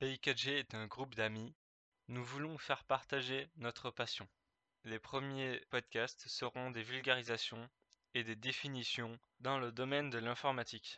PI4G est un groupe d'amis. Nous voulons faire partager notre passion. Les premiers podcasts seront des vulgarisations et des définitions dans le domaine de l'informatique.